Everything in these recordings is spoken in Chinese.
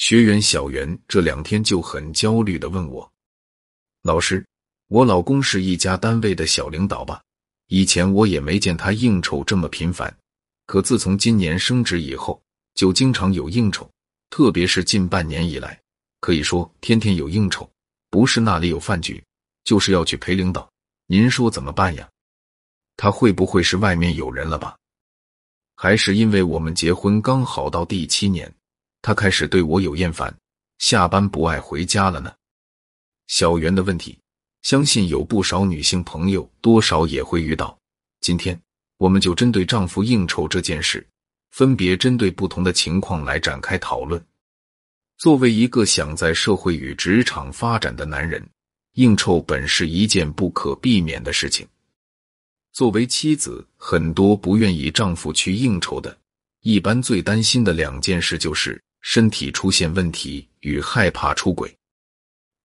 学员小袁这两天就很焦虑的问我：“老师，我老公是一家单位的小领导吧？以前我也没见他应酬这么频繁，可自从今年升职以后，就经常有应酬，特别是近半年以来，可以说天天有应酬，不是那里有饭局，就是要去陪领导。您说怎么办呀？他会不会是外面有人了吧？还是因为我们结婚刚好到第七年？”他开始对我有厌烦，下班不爱回家了呢。小袁的问题，相信有不少女性朋友多少也会遇到。今天，我们就针对丈夫应酬这件事，分别针对不同的情况来展开讨论。作为一个想在社会与职场发展的男人，应酬本是一件不可避免的事情。作为妻子，很多不愿意丈夫去应酬的，一般最担心的两件事就是。身体出现问题与害怕出轨。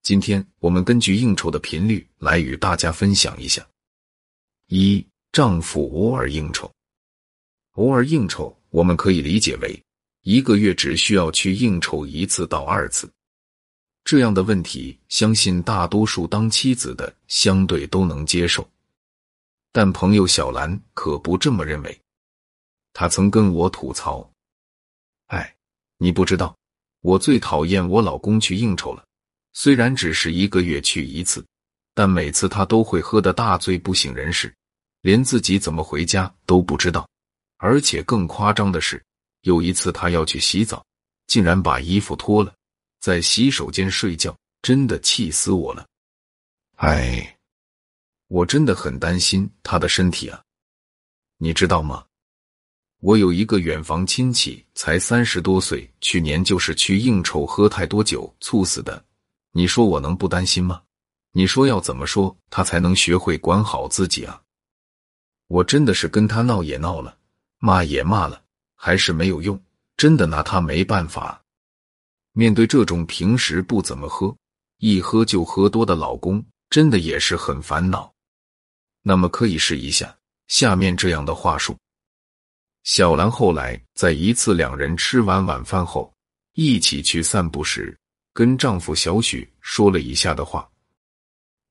今天我们根据应酬的频率来与大家分享一下：一、丈夫偶尔应酬。偶尔应酬，我们可以理解为一个月只需要去应酬一次到二次。这样的问题，相信大多数当妻子的相对都能接受。但朋友小兰可不这么认为，她曾跟我吐槽：“哎。”你不知道，我最讨厌我老公去应酬了。虽然只是一个月去一次，但每次他都会喝得大醉不省人事，连自己怎么回家都不知道。而且更夸张的是，有一次他要去洗澡，竟然把衣服脱了，在洗手间睡觉，真的气死我了。哎，我真的很担心他的身体啊，你知道吗？我有一个远房亲戚，才三十多岁，去年就是去应酬喝太多酒猝死的。你说我能不担心吗？你说要怎么说他才能学会管好自己啊？我真的是跟他闹也闹了，骂也骂了，还是没有用，真的拿他没办法。面对这种平时不怎么喝，一喝就喝多的老公，真的也是很烦恼。那么可以试一下下面这样的话术。小兰后来在一次两人吃完晚饭后一起去散步时，跟丈夫小许说了以下的话：“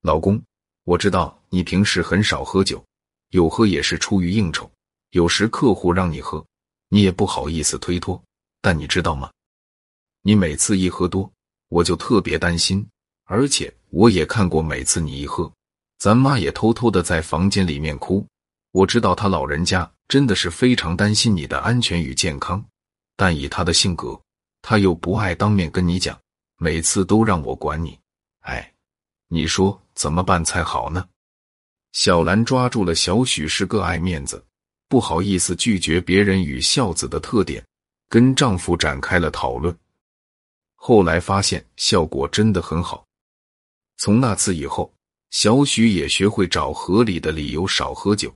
老公，我知道你平时很少喝酒，有喝也是出于应酬，有时客户让你喝，你也不好意思推脱。但你知道吗？你每次一喝多，我就特别担心，而且我也看过每次你一喝，咱妈也偷偷的在房间里面哭。我知道她老人家。”真的是非常担心你的安全与健康，但以他的性格，他又不爱当面跟你讲，每次都让我管你。哎，你说怎么办才好呢？小兰抓住了小许是个爱面子、不好意思拒绝别人与孝子的特点，跟丈夫展开了讨论。后来发现效果真的很好。从那次以后，小许也学会找合理的理由少喝酒，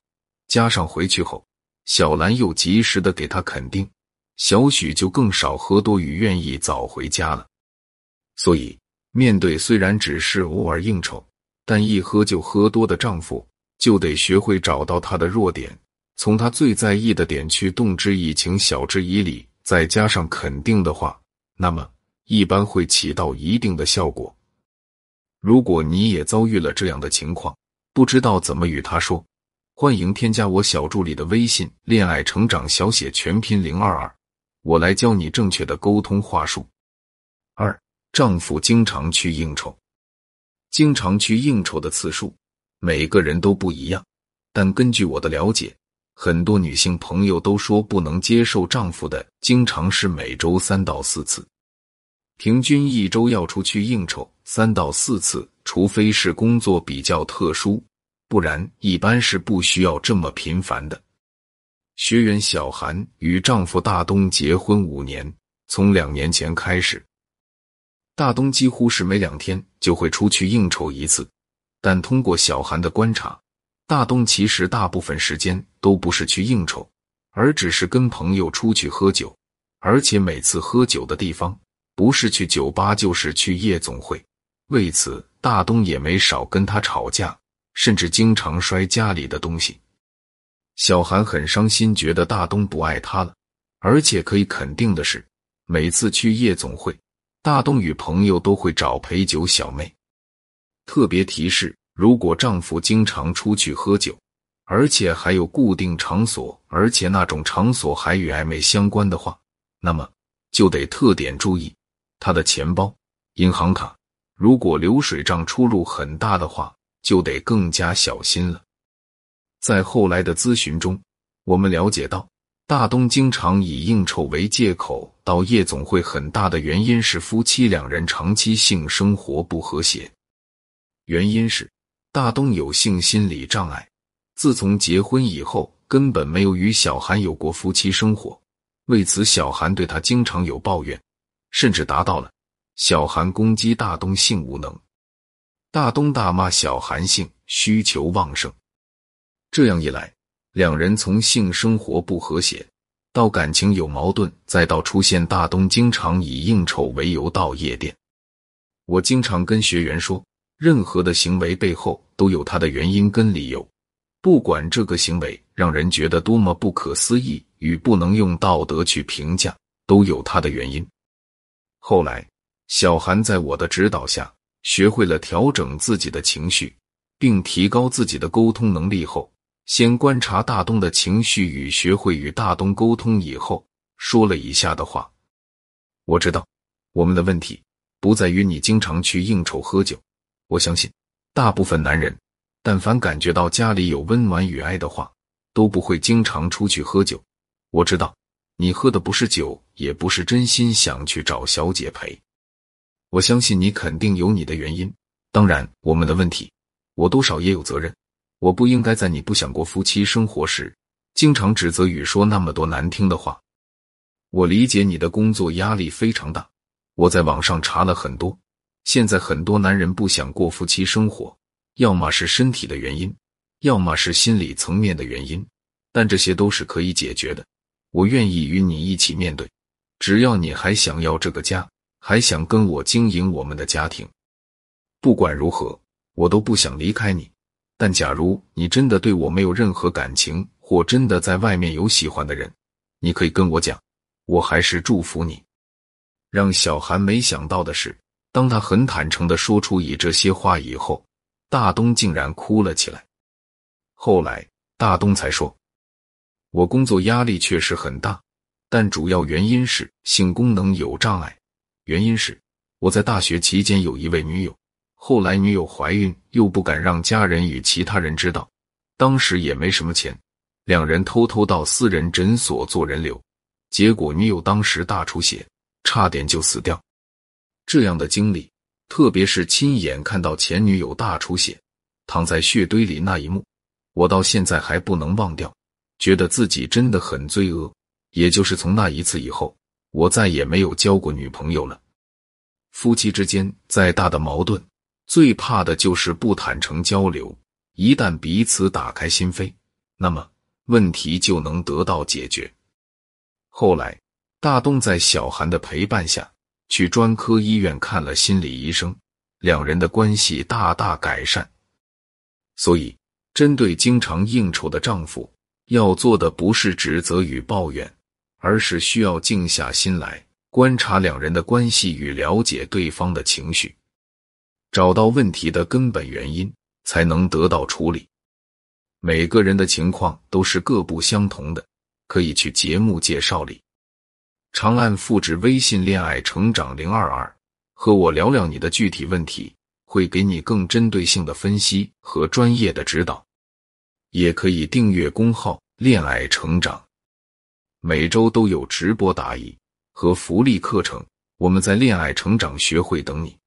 加上回去后。小兰又及时的给他肯定，小许就更少喝多与愿意早回家了。所以，面对虽然只是偶尔应酬，但一喝就喝多的丈夫，就得学会找到他的弱点，从他最在意的点去动之以情，晓之以理，再加上肯定的话，那么一般会起到一定的效果。如果你也遭遇了这样的情况，不知道怎么与他说。欢迎添加我小助理的微信“恋爱成长小写全拼零二二”，我来教你正确的沟通话术。二，丈夫经常去应酬，经常去应酬的次数，每个人都不一样。但根据我的了解，很多女性朋友都说不能接受丈夫的经常是每周三到四次，平均一周要出去应酬三到四次，除非是工作比较特殊。不然，一般是不需要这么频繁的。学员小韩与丈夫大东结婚五年，从两年前开始，大东几乎是每两天就会出去应酬一次。但通过小韩的观察，大东其实大部分时间都不是去应酬，而只是跟朋友出去喝酒，而且每次喝酒的地方不是去酒吧就是去夜总会。为此，大东也没少跟他吵架。甚至经常摔家里的东西，小韩很伤心，觉得大东不爱她了。而且可以肯定的是，每次去夜总会，大东与朋友都会找陪酒小妹。特别提示：如果丈夫经常出去喝酒，而且还有固定场所，而且那种场所还与暧昧相关的话，那么就得特点注意他的钱包、银行卡。如果流水账出入很大的话，就得更加小心了。在后来的咨询中，我们了解到，大东经常以应酬为借口到夜总会，很大的原因是夫妻两人长期性生活不和谐。原因是大东有性心理障碍，自从结婚以后根本没有与小韩有过夫妻生活，为此小韩对他经常有抱怨，甚至达到了小韩攻击大东性无能，大东大骂小韩性需求旺盛。这样一来，两人从性生活不和谐，到感情有矛盾，再到出现大东经常以应酬为由到夜店。我经常跟学员说，任何的行为背后都有他的原因跟理由，不管这个行为让人觉得多么不可思议与不能用道德去评价，都有他的原因。后来，小韩在我的指导下，学会了调整自己的情绪，并提高自己的沟通能力后。先观察大东的情绪与学会与大东沟通以后，说了以下的话：我知道我们的问题不在于你经常去应酬喝酒。我相信大部分男人，但凡感觉到家里有温暖与爱的话，都不会经常出去喝酒。我知道你喝的不是酒，也不是真心想去找小姐陪。我相信你肯定有你的原因。当然，我们的问题，我多少也有责任。我不应该在你不想过夫妻生活时，经常指责与说那么多难听的话。我理解你的工作压力非常大。我在网上查了很多，现在很多男人不想过夫妻生活，要么是身体的原因，要么是心理层面的原因。但这些都是可以解决的。我愿意与你一起面对，只要你还想要这个家，还想跟我经营我们的家庭。不管如何，我都不想离开你。但假如你真的对我没有任何感情，或真的在外面有喜欢的人，你可以跟我讲，我还是祝福你。让小韩没想到的是，当他很坦诚的说出以这些话以后，大东竟然哭了起来。后来大东才说：“我工作压力确实很大，但主要原因是性功能有障碍。原因是我在大学期间有一位女友。”后来女友怀孕，又不敢让家人与其他人知道，当时也没什么钱，两人偷偷到私人诊所做人流，结果女友当时大出血，差点就死掉。这样的经历，特别是亲眼看到前女友大出血，躺在血堆里那一幕，我到现在还不能忘掉，觉得自己真的很罪恶。也就是从那一次以后，我再也没有交过女朋友了。夫妻之间再大的矛盾。最怕的就是不坦诚交流，一旦彼此打开心扉，那么问题就能得到解决。后来，大东在小韩的陪伴下去专科医院看了心理医生，两人的关系大大改善。所以，针对经常应酬的丈夫，要做的不是指责与抱怨，而是需要静下心来观察两人的关系与了解对方的情绪。找到问题的根本原因，才能得到处理。每个人的情况都是各不相同的，可以去节目介绍里长按复制微信“恋爱成长零二二”，和我聊聊你的具体问题，会给你更针对性的分析和专业的指导。也可以订阅公号“恋爱成长”，每周都有直播答疑和福利课程。我们在恋爱成长学会等你。